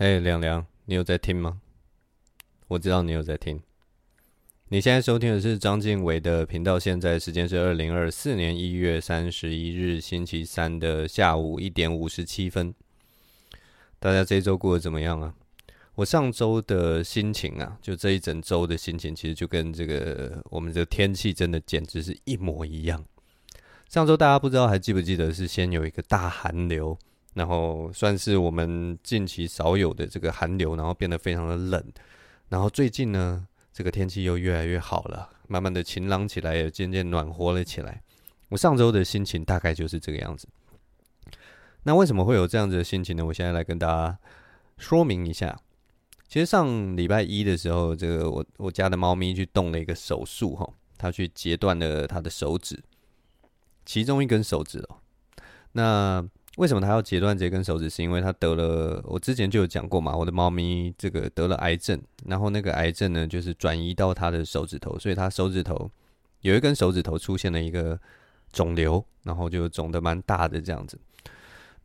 嘿，凉凉，你有在听吗？我知道你有在听。你现在收听的是张晋唯的频道，现在时间是二零二四年一月三十一日星期三的下午一点五十七分。大家这一周过得怎么样啊？我上周的心情啊，就这一整周的心情，其实就跟这个我们这个天气真的简直是一模一样。上周大家不知道还记不记得是先有一个大寒流。然后算是我们近期少有的这个寒流，然后变得非常的冷。然后最近呢，这个天气又越来越好了，慢慢的晴朗起来，也渐渐暖和了起来。我上周的心情大概就是这个样子。那为什么会有这样子的心情呢？我现在来跟大家说明一下。其实上礼拜一的时候，这个我我家的猫咪去动了一个手术，哈，它去截断了它的手指，其中一根手指哦。那为什么他要截断这根手指？是因为他得了，我之前就有讲过嘛，我的猫咪这个得了癌症，然后那个癌症呢，就是转移到他的手指头，所以他手指头有一根手指头出现了一个肿瘤，然后就肿得蛮大的这样子。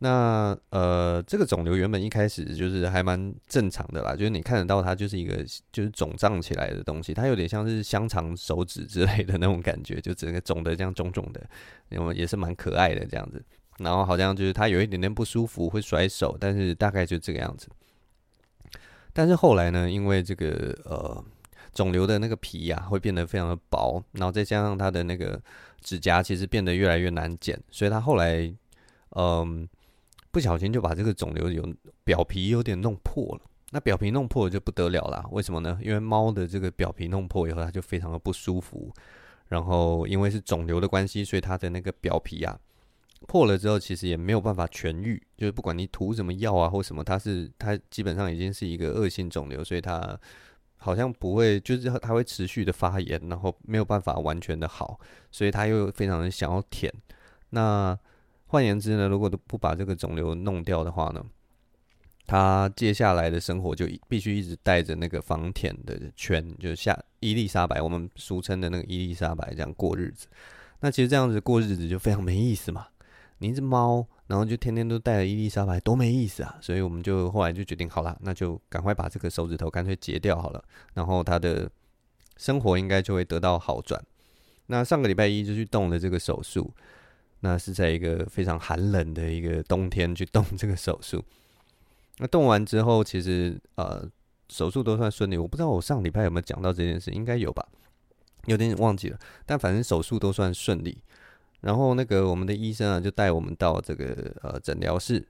那呃，这个肿瘤原本一开始就是还蛮正常的啦，就是你看得到它就是一个就是肿胀起来的东西，它有点像是香肠手指之类的那种感觉，就整个肿的这样肿肿的，因为也是蛮可爱的这样子。然后好像就是他有一点点不舒服，会甩手，但是大概就这个样子。但是后来呢，因为这个呃肿瘤的那个皮呀、会变得非常的薄，然后再加上他的那个指甲其实变得越来越难剪，所以他后来嗯、不小心就把这个肿瘤有表皮有点弄破了。那表皮弄破就不得了啦，为什么呢？因为猫的这个表皮弄破以后，它就非常的不舒服。然后因为是肿瘤的关系，所以它的那个表皮啊。破了之后，其实也没有办法痊愈，就是不管你涂什么药啊或什么，它是它基本上已经是一个恶性肿瘤，所以它好像不会，就是它会持续的发炎，然后没有办法完全的好，所以它又非常的想要舔。那换言之呢，如果都不把这个肿瘤弄掉的话呢，他接下来的生活就必须一直带着那个防舔的圈，就是像伊丽莎白，我们俗称的那个伊丽莎白这样过日子。那其实这样子过日子就非常没意思嘛。你一只猫，然后就天天都带着伊丽莎白，多没意思啊！所以我们就后来就决定，好了，那就赶快把这个手指头干脆截掉好了，然后它的生活应该就会得到好转。那上个礼拜一就去动了这个手术，那是在一个非常寒冷的一个冬天去动这个手术。那动完之后，其实呃手术都算顺利。我不知道我上礼拜有没有讲到这件事，应该有吧？有点忘记了，但反正手术都算顺利。然后那个我们的医生啊，就带我们到这个呃诊疗室，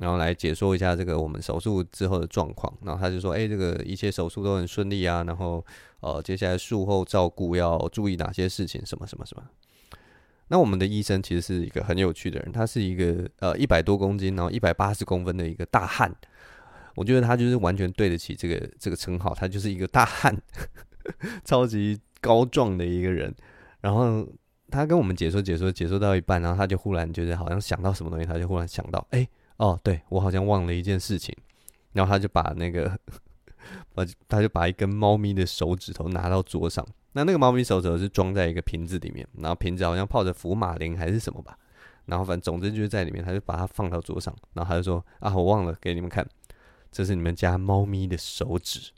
然后来解说一下这个我们手术之后的状况。然后他就说：“哎，这个一切手术都很顺利啊。然后呃，接下来术后照顾要注意哪些事情？什么什么什么。”那我们的医生其实是一个很有趣的人，他是一个呃一百多公斤，然后一百八十公分的一个大汉。我觉得他就是完全对得起这个这个称号，他就是一个大汉，超级高壮的一个人。然后。他跟我们解说解说解说到一半，然后他就忽然就是好像想到什么东西，他就忽然想到，哎、哦，对，我好像忘了一件事情，然后他就把那个，把他就把一根猫咪的手指头拿到桌上，那那个猫咪手指头是装在一个瓶子里面，然后瓶子好像泡着福马林还是什么吧，然后反正总之就是在里面，他就把它放到桌上，然后他就说，啊，我忘了给你们看，这是你们家猫咪的手指。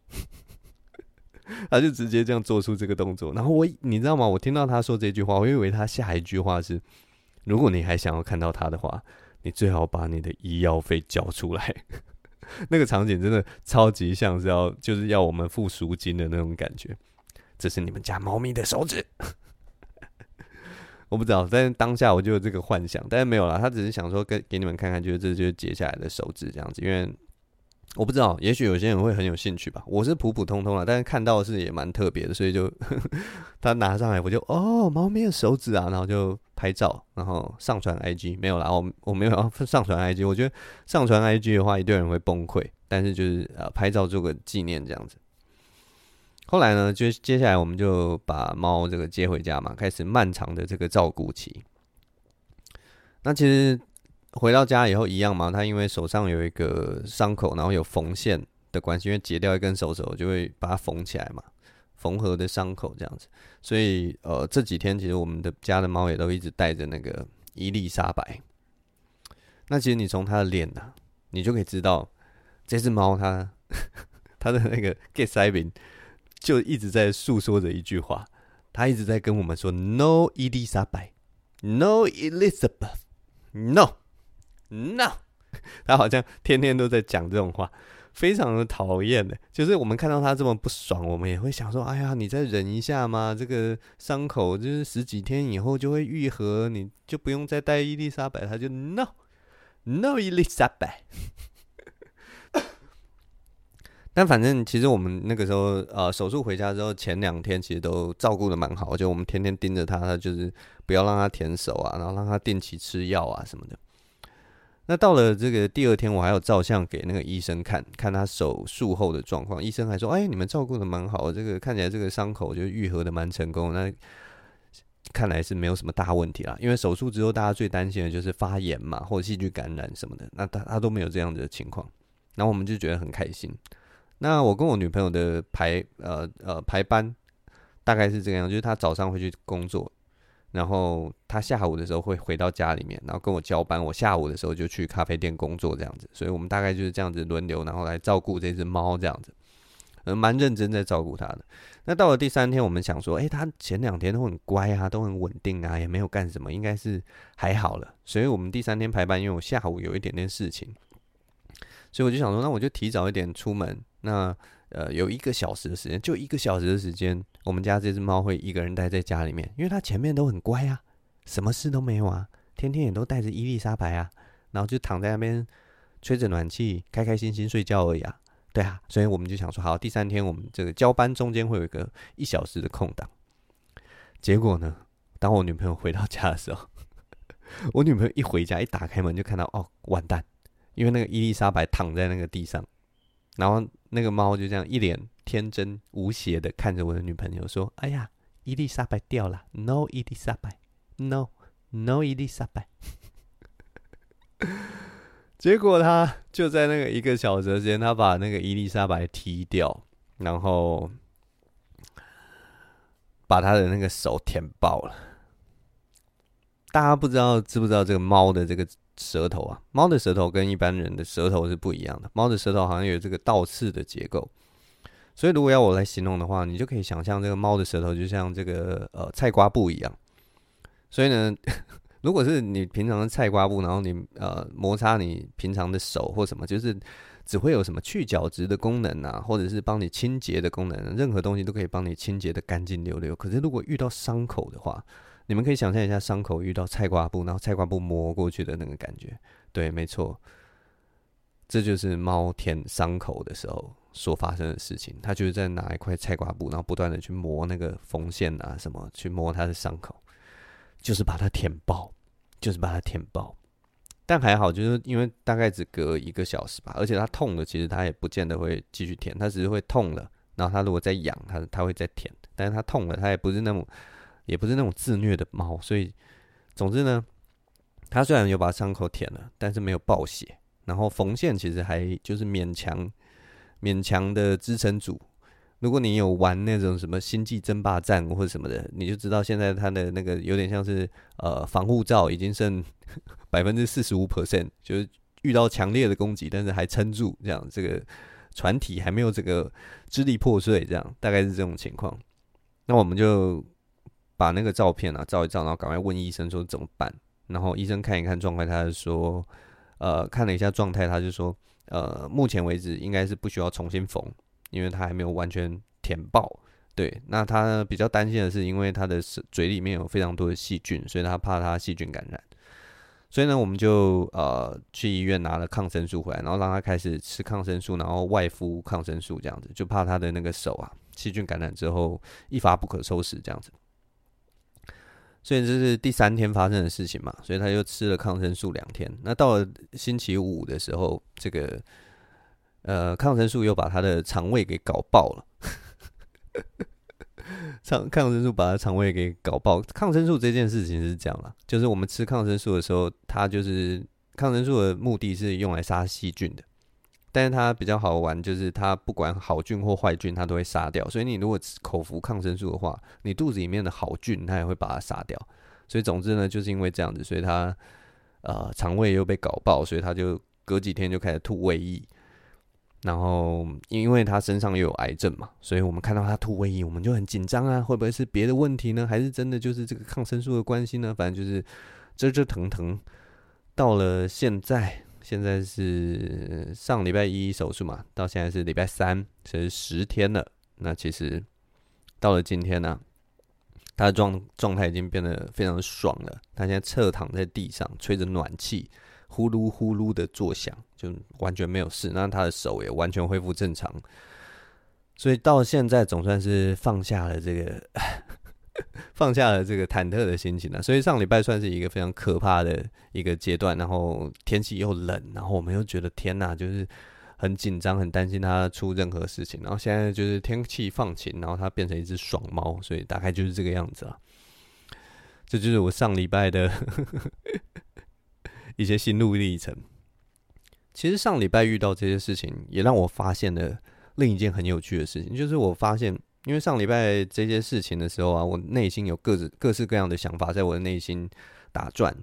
他就直接这样做出这个动作，然后我，你知道吗？我听到他说这句话，我以为他下一句话是：如果你还想要看到他的话，你最好把你的医药费交出来。那个场景真的超级像是要，就是要我们付赎金的那种感觉。这是你们家猫咪的手指，我不知道，但是当下我就有这个幻想，但是没有啦，他只是想说给给你们看看，就是这就是截下来的手指这样子，因为。我不知道，也许有些人会很有兴趣吧。我是普普通通啦，但是看到的是也蛮特别的，所以就呵 呵他拿上来，我就哦，猫咪的手指啊，然后就拍照，然后上传 IG 没有啦，我我没有要 上传 IG，我觉得上传 IG 的话，一堆人会崩溃，但是就是呃拍照做个纪念这样子。后来呢，就接下来我们就把猫这个接回家嘛，开始漫长的这个照顾期。那其实。回到家以后一样嘛，他因为手上有一个伤口，然后有缝线的关系，因为截掉一根手指，我就会把它缝起来嘛，缝合的伤口这样子。所以呃这几天其实我们的家的猫也都一直带着那个伊丽莎白。那其实你从它的脸呐、啊，你就可以知道这只猫它 它的那个 get 塞饼就一直在诉说着一句话，它一直在跟我们说 “No Elizabeth，No Elizabeth，No No”，他好像天天都在讲这种话。非常的讨厌的，就是我们看到他这么不爽，我们也会想说：哎呀，你再忍一下嘛，这个伤口就是十几天以后就会愈合，你就不用再带伊丽莎白。他就 no no 伊丽莎白。但反正其实我们那个时候呃手术回家之后，前两天其实都照顾的蛮好，就我们天天盯着他，他就是不要让他舔手啊，然后让他定期吃药啊什么的。那到了这个第二天，我还有照相给那个医生看，看他手术后的状况。医生还说：“哎，你们照顾的蛮好，这个看起来这个伤口就愈合的蛮成功。那看来是没有什么大问题啦。因为手术之后，大家最担心的就是发炎嘛，或者细菌感染什么的。那他他都没有这样的情况，然后我们就觉得很开心。那我跟我女朋友的排呃呃排班大概是这个样，就是她早上会去工作。”然后他下午的时候会回到家里面，然后跟我交班。我下午的时候就去咖啡店工作，这样子。所以我们大概就是这样子轮流，然后来照顾这只猫，这样子，嗯，蛮认真在照顾它的。那到了第三天，我们想说，诶，它前两天都很乖啊，都很稳定啊，也没有干什么，应该是还好了。所以我们第三天排班，因为我下午有一点点事情，所以我就想说，那我就提早一点出门。那呃，有一个小时的时间，就一个小时的时间，我们家这只猫会一个人待在家里面，因为它前面都很乖啊，什么事都没有啊，天天也都带着伊丽莎白啊，然后就躺在那边吹着暖气，开开心心睡觉而已啊，对啊，所以我们就想说，好，第三天我们这个交班中间会有一个一小时的空档。结果呢，当我女朋友回到家的时候，我女朋友一回家一打开门就看到，哦，完蛋，因为那个伊丽莎白躺在那个地上。然后那个猫就这样一脸天真无邪的看着我的女朋友说：“哎呀，伊丽莎白掉了，no 伊丽莎白，no no 伊丽莎白。”结果他就在那个一个小时间，他把那个伊丽莎白踢掉，然后把他的那个手舔爆了。大家不知道知不知道这个猫的这个？舌头啊，猫的舌头跟一般人的舌头是不一样的。猫的舌头好像有这个倒刺的结构，所以如果要我来形容的话，你就可以想象这个猫的舌头就像这个呃菜瓜布一样。所以呢，如果是你平常的菜瓜布，然后你呃摩擦你平常的手或什么，就是只会有什么去角质的功能啊，或者是帮你清洁的功能，任何东西都可以帮你清洁的干净溜溜。可是如果遇到伤口的话，你们可以想象一下，伤口遇到菜瓜布，然后菜瓜布磨过去的那个感觉。对，没错，这就是猫舔伤口的时候所发生的事情。它就是在拿一块菜瓜布，然后不断的去磨那个缝线啊什么，去磨它的伤口，就是把它舔爆，就是把它舔爆。但还好，就是因为大概只隔一个小时吧，而且它痛了，其实它也不见得会继续舔，它只是会痛了，然后它如果再痒，它它会再舔。但是它痛了，它也不是那么。也不是那种自虐的猫，所以总之呢，它虽然有把伤口舔了，但是没有爆血，然后缝线其实还就是勉强勉强的支撑住。如果你有玩那种什么星际争霸战或者什么的，你就知道现在它的那个有点像是呃防护罩已经剩 百分之四十五 percent，就是遇到强烈的攻击，但是还撑住，这样这个船体还没有这个支离破碎，这样大概是这种情况。那我们就。把那个照片啊照一照，然后赶快问医生说怎么办。然后医生看一看状态，他就说，呃，看了一下状态，他就说，呃，目前为止应该是不需要重新缝，因为他还没有完全舔爆。对，那他比较担心的是，因为他的嘴里面有非常多的细菌，所以他怕他细菌感染。所以呢，我们就呃去医院拿了抗生素回来，然后让他开始吃抗生素，然后外敷抗生素这样子，就怕他的那个手啊细菌感染之后一发不可收拾这样子。所以这是第三天发生的事情嘛，所以他就吃了抗生素两天。那到了星期五的时候，这个呃抗生素又把他的肠胃给搞爆了。抗抗生素把他肠胃给搞爆。抗生素这件事情是这样啦，就是我们吃抗生素的时候，它就是抗生素的目的是用来杀细菌的。但是它比较好玩，就是它不管好菌或坏菌，它都会杀掉。所以你如果口服抗生素的话，你肚子里面的好菌，它也会把它杀掉。所以总之呢，就是因为这样子，所以它呃肠胃又被搞爆，所以它就隔几天就开始吐胃液。然后因为他身上又有癌症嘛，所以我们看到他吐胃液，我们就很紧张啊，会不会是别的问题呢？还是真的就是这个抗生素的关系呢？反正就是折折腾腾。到了现在，现在是上礼拜一手术嘛，到现在是礼拜三，其实十天了。那其实到了今天呢、他的状状态已经变得非常爽了。他现在侧躺在地上，吹着暖气。呼噜呼噜的作响，就完全没有事。那他的手也完全恢复正常，所以到现在总算是放下了这个 放下了这个忐忑的心情了。所以上礼拜算是一个非常可怕的一个阶段，然后天气又冷，然后我们又觉得天哪，就是很紧张，很担心它出任何事情。然后现在就是天气放晴，然后它变成一只爽猫，所以大概就是这个样子啊。这就是我上礼拜的。一些心路历程。其实上礼拜遇到这些事情，也让我发现了另一件很有趣的事情，就是我发现，因为上礼拜这些事情的时候啊，我内心有各自各式各样的想法在我的内心打转，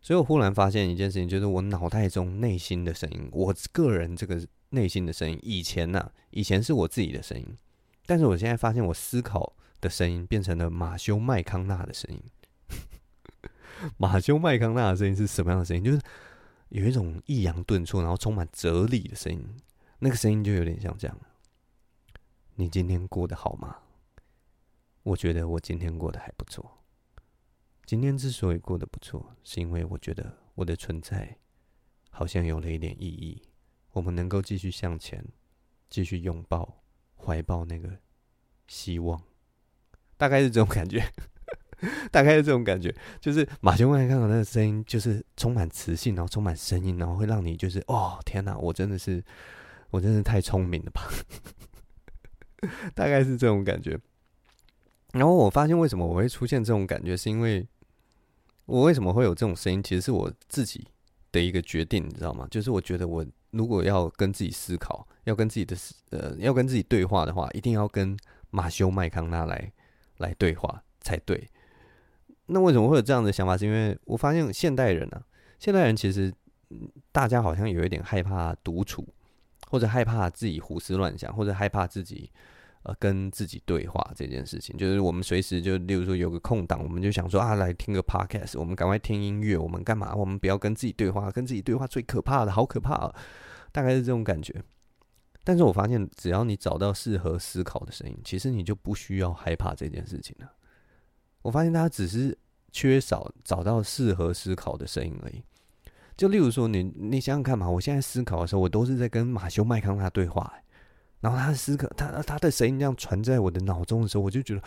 所以我忽然发现一件事情，就是我脑袋中内心的声音，我个人这个内心的声音，以前呢、以前是我自己的声音，但是我现在发现，我思考的声音变成了马修麦康纳的声音。马修麦康纳的声音是什么样的声音？就是有一种抑扬顿挫，然后充满哲理的声音。那个声音就有点像这样：你今天过得好吗？我觉得我今天过得还不错。今天之所以过得不错，是因为我觉得我的存在好像有了一点意义。我们能够继续向前，继续拥抱、怀抱那个希望，大概是这种感觉。大概是这种感觉，就是马修麦康纳那个声音，就是充满磁性，然后充满声音，然后会让你就是哦天哪，我真的是，我真的是太聪明了吧？大概是这种感觉。然后我发现为什么我会出现这种感觉，是因为我为什么会有这种声音，其实是我自己的一个决定，你知道吗？就是我觉得我如果要跟自己思考，要跟自己的呃，要跟自己对话的话，一定要跟马修麦康纳来来对话才对。那为什么会有这样的想法？是因为我发现现代人呢、啊，现代人其实大家好像有一点害怕独处，或者害怕自己胡思乱想，或者害怕自己呃跟自己对话这件事情。就是我们随时就，例如说有个空档，我们就想说啊，来听个 podcast，我们赶快听音乐，我们干嘛？我们不要跟自己对话，跟自己对话最可怕的，好可怕啊！大概是这种感觉。但是我发现，只要你找到适合思考的声音，其实你就不需要害怕这件事情了。我发现大家只是缺少找到适合思考的声音而已。就例如说你，你想想看嘛，我现在思考的时候，我都是在跟马修麦康纳对话，然后他思考，他他的声音这样传在我的脑中的时候，我就觉得，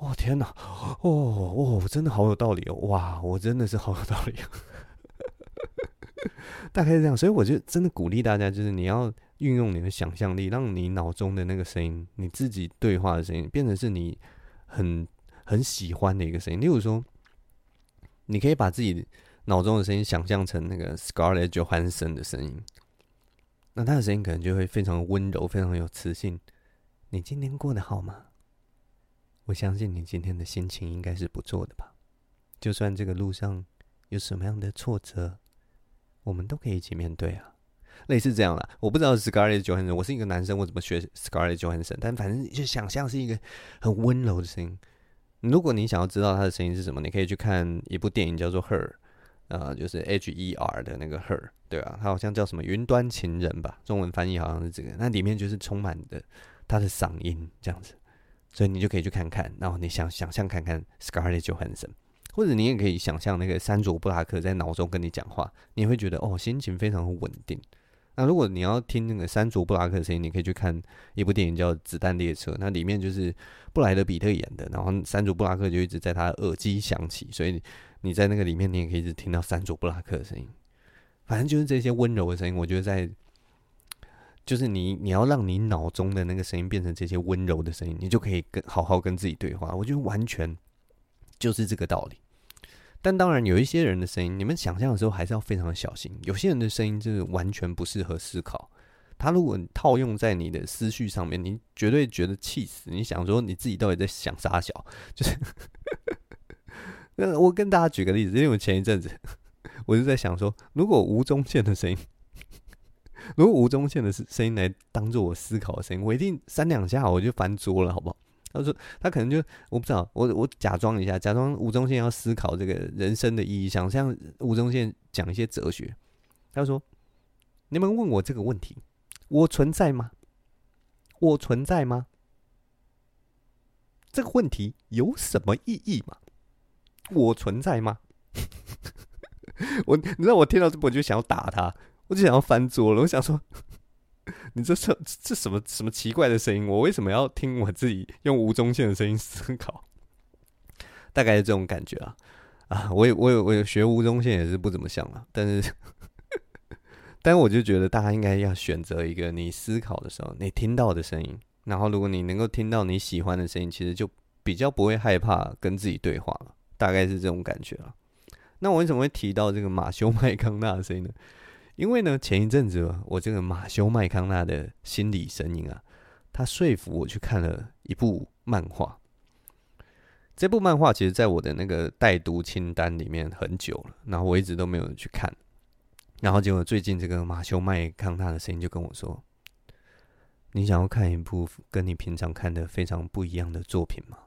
哇天哪，哦哦，真的好有道理哦，哇，我真的是好有道理，大概是这样。所以我就真的鼓励大家，就是你要运用你的想象力，让你脑中的那个声音，你自己对话的声音，变成是你很。很喜欢的一个声音，例如说，你可以把自己脑中的声音想象成那个 Scarlett Johansson 的声音，那他的声音可能就会非常温柔，非常有磁性。你今天过得好吗？我相信你今天的心情应该是不错的吧。就算这个路上有什么样的挫折，我们都可以一起面对啊。类似这样啦，我不知道 Scarlett Johansson，我是一个男生，我怎么学 Scarlett Johansson？但反正就想象是一个很温柔的声音。如果你想要知道他的声音是什么，你可以去看一部电影叫做《Her》，呃，就是 H E R 的那个 Her，对啊，他好像叫什么“云端情人”吧，中文翻译好像是这个。那里面就是充满的他的嗓音这样子，所以你就可以去看看，然后你想想象看看 Scarlett Johansson，或者你也可以想象那个山卓布拉克在脑中跟你讲话，你会觉得哦，心情非常稳定。那如果你要听那个山卓布拉克的声音，你可以去看一部电影叫《子弹列车》，那里面就是布莱德彼特演的，然后山卓布拉克就一直在他耳机响起，所以你在那个里面，你也可以一直听到珊卓布拉克的声音。反正就是这些温柔的声音，我觉得在就是你你要让你脑中的那个声音变成这些温柔的声音，你就可以跟好好跟自己对话。我觉得完全就是这个道理。但当然，有一些人的声音，你们想象的时候还是要非常的小心。有些人的声音就是完全不适合思考。他如果套用在你的思绪上面，你绝对觉得气死。你想说你自己到底在想啥小？就是，那我跟大家举个例子，因为我前一阵子我就在想说，如果吴宗宪的声音 如果吴宗宪的声音来当做我思考的声音，我一定三两下我就翻桌了，好不好？他说他可能就我不知道，我我假装一下，假装吴宗宪要思考这个人生的意义，想像吴宗宪讲一些哲学。他说：“你们问我这个问题，我存在吗？我存在吗？这个问题有什么意义吗？我存在吗？” 我你知道我听到这，我就想要打他，我就想要翻桌了。我想说，你这这这什么什么奇怪的声音？我为什么要听我自己用吴宗宪的声音思考？大概是这种感觉啊啊！我也我有我有学吴宗宪也是不怎么想啊，但是 但是我就觉得大家应该要选择一个你思考的时候你听到的声音，然后如果你能够听到你喜欢的声音，其实就比较不会害怕跟自己对话了。大概是这种感觉啊。那我为什么会提到这个马修麦康纳的声音呢？因为呢，前一阵子我这个马修麦康纳的心理声音啊，他说服我去看了一部漫画。这部漫画其实在我的那个待读清单里面很久了，然后我一直都没有去看。然后结果最近这个马修麦康纳的声音就跟我说：“你想要看一部跟你平常看的非常不一样的作品吗？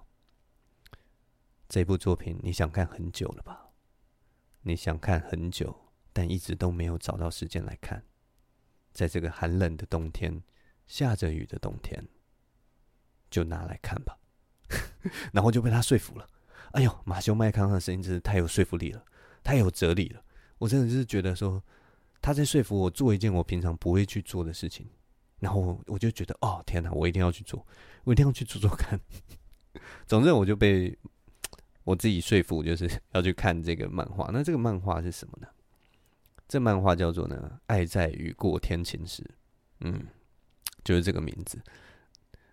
这部作品你想看很久了吧？”你想看很久，但一直都没有找到时间来看。在这个寒冷的冬天，下着雨的冬天，就拿来看吧。然后就被他说服了。哎呦，马修麦康的声音真是太有说服力了，太有哲理了。我真的就是觉得说，他在说服我做一件我平常不会去做的事情。然后我就觉得，哦，天哪，我一定要去做，我一定要去做做看。总之，我就被。我自己说服就是 要去看这个漫画。那这个漫画是什么呢？这漫画叫做呢《爱在雨过天晴时》，嗯，就是这个名字。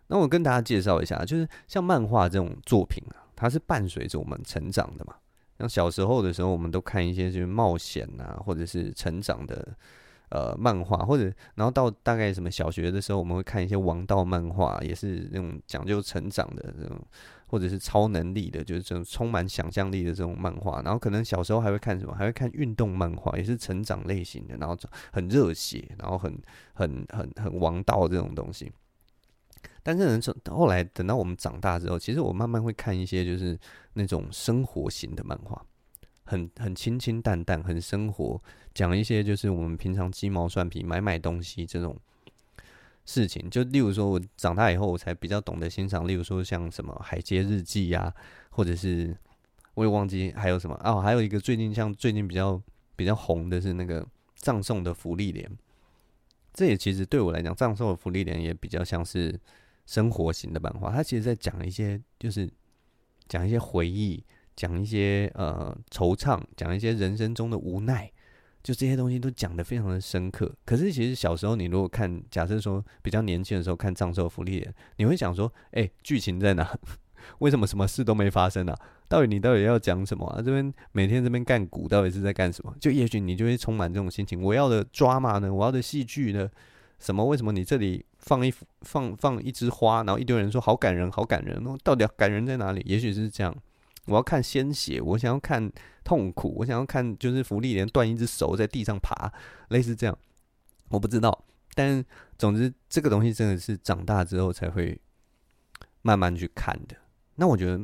那我跟大家介绍一下，就是像漫画这种作品啊，它是伴随着我们成长的嘛。像小时候的时候，我们都看一些就是冒险啊，或者是成长的呃漫画，或者然后到大概什么小学的时候，我们会看一些王道漫画，也是那种讲究成长的这种。或者是超能力的，就是这种充满想象力的这种漫画，然后可能小时候还会看什么，还会看运动漫画，也是成长类型的，然后很热血，然后很很很很王道这种东西。但是从，后来等到我们长大之后，其实我慢慢会看一些就是那种生活型的漫画，很很清清淡淡，很生活，讲一些就是我们平常鸡毛蒜皮买买东西这种。事情就例如说，我长大以后我才比较懂得欣赏。例如说，像什么《海街日记》呀，或者是我也忘记还有什么哦，还有一个最近像最近比较比较红的是那个《葬送的芙莉莲》。这也其实对我来讲，《葬送的芙莉莲》也比较像是生活型的漫画。它其实在讲一些，就是讲一些回忆，讲一些呃惆怅，讲一些人生中的无奈。就这些东西都讲得非常的深刻，可是其实小时候你如果看，假设说比较年轻的时候看《葬送的芙莉莲》，你会想说，哎、剧情在哪？为什么什么事都没发生啊？到底你到底要讲什么啊？这边每天这边干股到底是在干什么？就也许你就会充满这种心情，我要的抓马呢？我要的戏剧呢？什么？为什么你这里放一放放一枝花，然后一堆人说好感人，好感人，到底感人在哪里？也许是这样。我要看鲜血，我想要看痛苦，我想要看就是福利连断一只手在地上爬，类似这样，我不知道。但总之，这个东西真的是长大之后才会慢慢去看的。那我觉得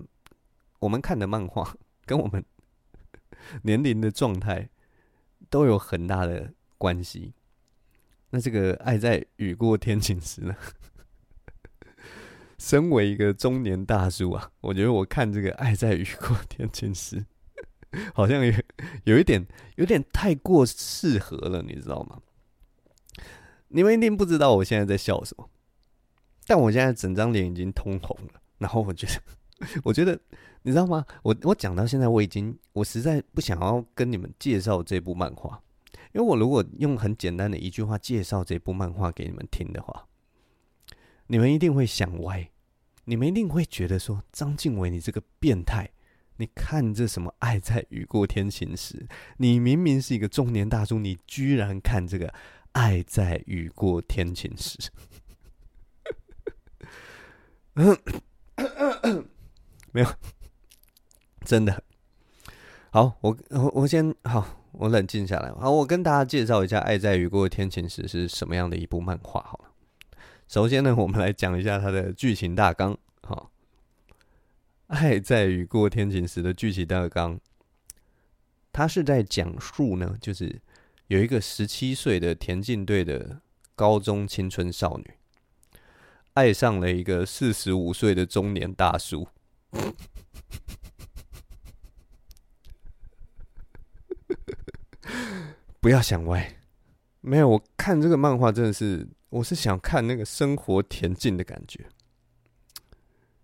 我们看的漫画 跟我们 年龄的状态都有很大的关系。那这个爱在雨过天晴时呢？身为一个中年大叔啊，我觉得我看这个《爱在雨过天晴时》，好像有有一点有点太过适合了，你知道吗？你们一定不知道我现在在笑什么，但我现在整张脸已经通红了。然后我觉得，我觉得你知道吗？我我讲到现在，我已经我实在不想要跟你们介绍这部漫画，因为我如果用很简单的一句话介绍这部漫画给你们听的话，你们一定会想歪。你们一定会觉得说，章晋唯，你这个变态！你看这什么《爱在雨过天晴时》？你明明是一个中年大叔，你居然看这个《爱在雨过天晴时》？没有，真的。好，我我我先好，我冷静下来。好，我跟大家介绍一下《爱在雨过天晴时》是什么样的一部漫画。好了，首先呢，我们来讲一下它的剧情大纲。好，《爱在雨过天晴时》的剧情大纲，它是在讲述呢，就是有一个十七岁的田径队的高中青春少女，爱上了一个四十五岁的中年大叔。不要想歪，没有，我看这个漫画真的是，我是想看那个生活恬静的感觉。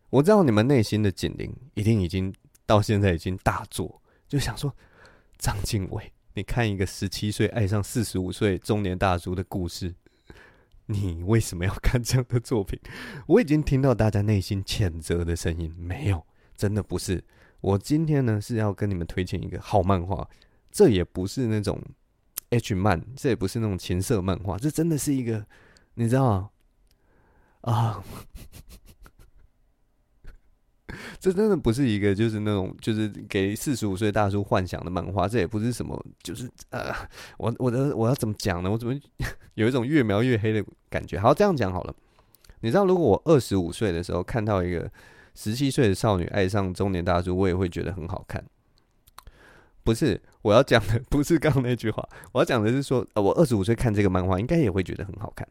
我知道你们内心的警铃一定已经到现在已经大作，就想说张经纬，你看一个十七岁爱上四十五岁中年大叔的故事，你为什么要看这样的作品？我已经听到大家内心谴责的声音，没有，真的不是。我今天呢是要跟你们推荐一个好漫画，这也不是那种。H 漫，这也不是那种情色漫画，这真的是一个，你知道吗？啊，这真的不是一个，就是那种，就是给四十五岁大叔幻想的漫画。这也不是什么，就是呃，我我的我要怎么讲呢？我怎么 有一种越描越黑的感觉？好，这样讲好了。你知道，如果我二十五岁的时候看到一个十七岁的少女爱上中年大叔，我也会觉得很好看。不是，我要讲的 不是刚刚那句话，我要讲的是说，呃，我二十五岁看这个漫画，应该也会觉得很好看。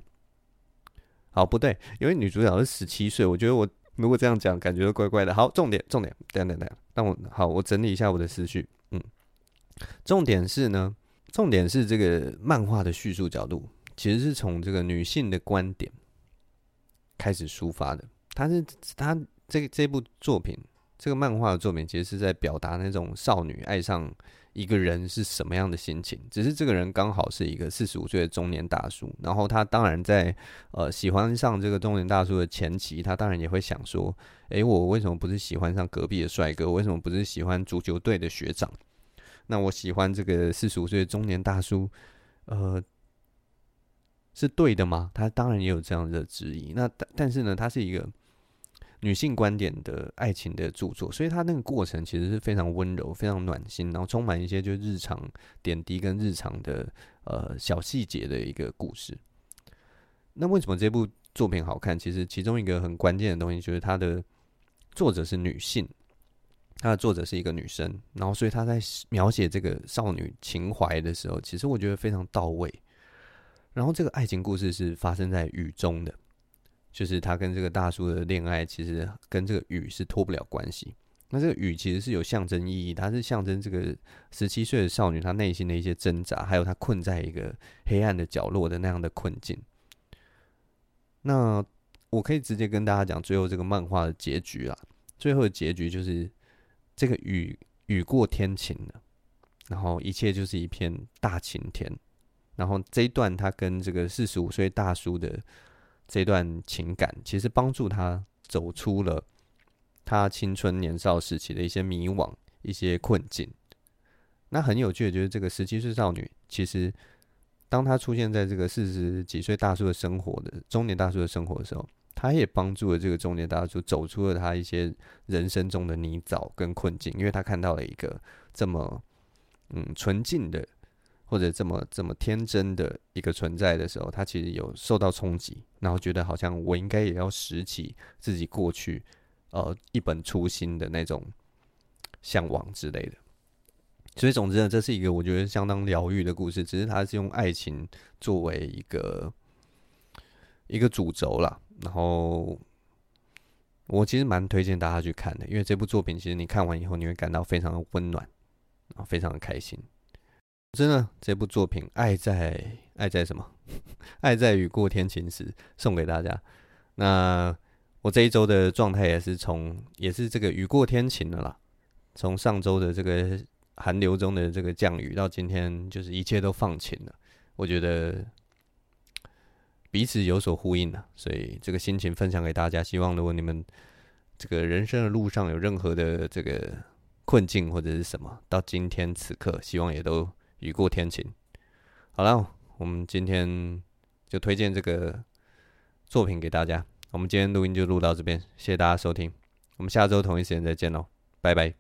好，不对，因为女主角是十七岁，我觉得我如果这样讲，感觉怪怪的。好，重点，重点，等等等，让我好，我整理一下我的思绪。嗯，重点是呢，重点是这个漫画的叙述角度，其实是从这个女性的观点开始抒发的。它是它这这部作品。这个漫画的作品其实是在表达那种少女爱上一个人是什么样的心情，只是这个人刚好是一个四十五岁的中年大叔，然后他当然在呃喜欢上这个中年大叔的前期，他当然也会想说，诶，我为什么不是喜欢上隔壁的帅哥？为什么不是喜欢足球队的学长？那我喜欢这个四十五岁的中年大叔，呃，是对的吗？他当然也有这样的质疑。那但但是呢，他是一个。女性观点的爱情的著作，所以它那个过程其实是非常温柔、非常暖心，然后充满一些就日常点滴跟日常的呃小细节的一个故事。那为什么这部作品好看？其实其中一个很关键的东西就是它的作者是女性，它的作者是一个女生，然后所以她在描写这个少女情怀的时候，其实我觉得非常到位。然后这个爱情故事是发生在雨中的。就是他跟这个大叔的恋爱，其实跟这个雨是脱不了关系。那这个雨其实是有象征意义，它是象征这个十七岁的少女她内心的一些挣扎，还有她困在一个黑暗的角落的那样的困境。那我可以直接跟大家讲最后这个漫画的结局啊，最后的结局就是这个雨雨过天晴了，然后一切就是一片大晴天。然后这一段他跟这个四十五岁大叔的。这段情感其实帮助他走出了他青春年少时期的一些迷惘、一些困境。那很有趣的，就是这个十七岁少女，其实当她出现在这个四十几岁大叔的生活的中年大叔的生活的时候，她也帮助了这个中年大叔走出了他一些人生中的泥沼跟困境，因为他看到了一个这么嗯纯净的。或者这么这么天真的一个存在的时候，他其实有受到冲击，然后觉得好像我应该也要拾起自己过去，呃，一本初心的那种向往之类的。所以，总之呢，这是一个我觉得相当疗愈的故事，只是它是用爱情作为一个一个主轴啦。然后，我其实蛮推荐大家去看的，因为这部作品其实你看完以后，你会感到非常的温暖，然后非常的开心。真的，这部作品《爱在爱在什么？爱在雨过天晴时》送给大家。那我这一周的状态也是从，也是这个雨过天晴了啦。从上周的这个寒流中的这个降雨，到今天就是一切都放晴了。我觉得彼此有所呼应了，所以这个心情分享给大家。希望如果你们这个人生的路上有任何的这个困境或者是什么，到今天此刻，希望也都。雨过天晴，好了，我们今天就推荐这个作品给大家。我们今天录音就录到这边，谢谢大家收听，我们下周同一时间再见喽，拜拜。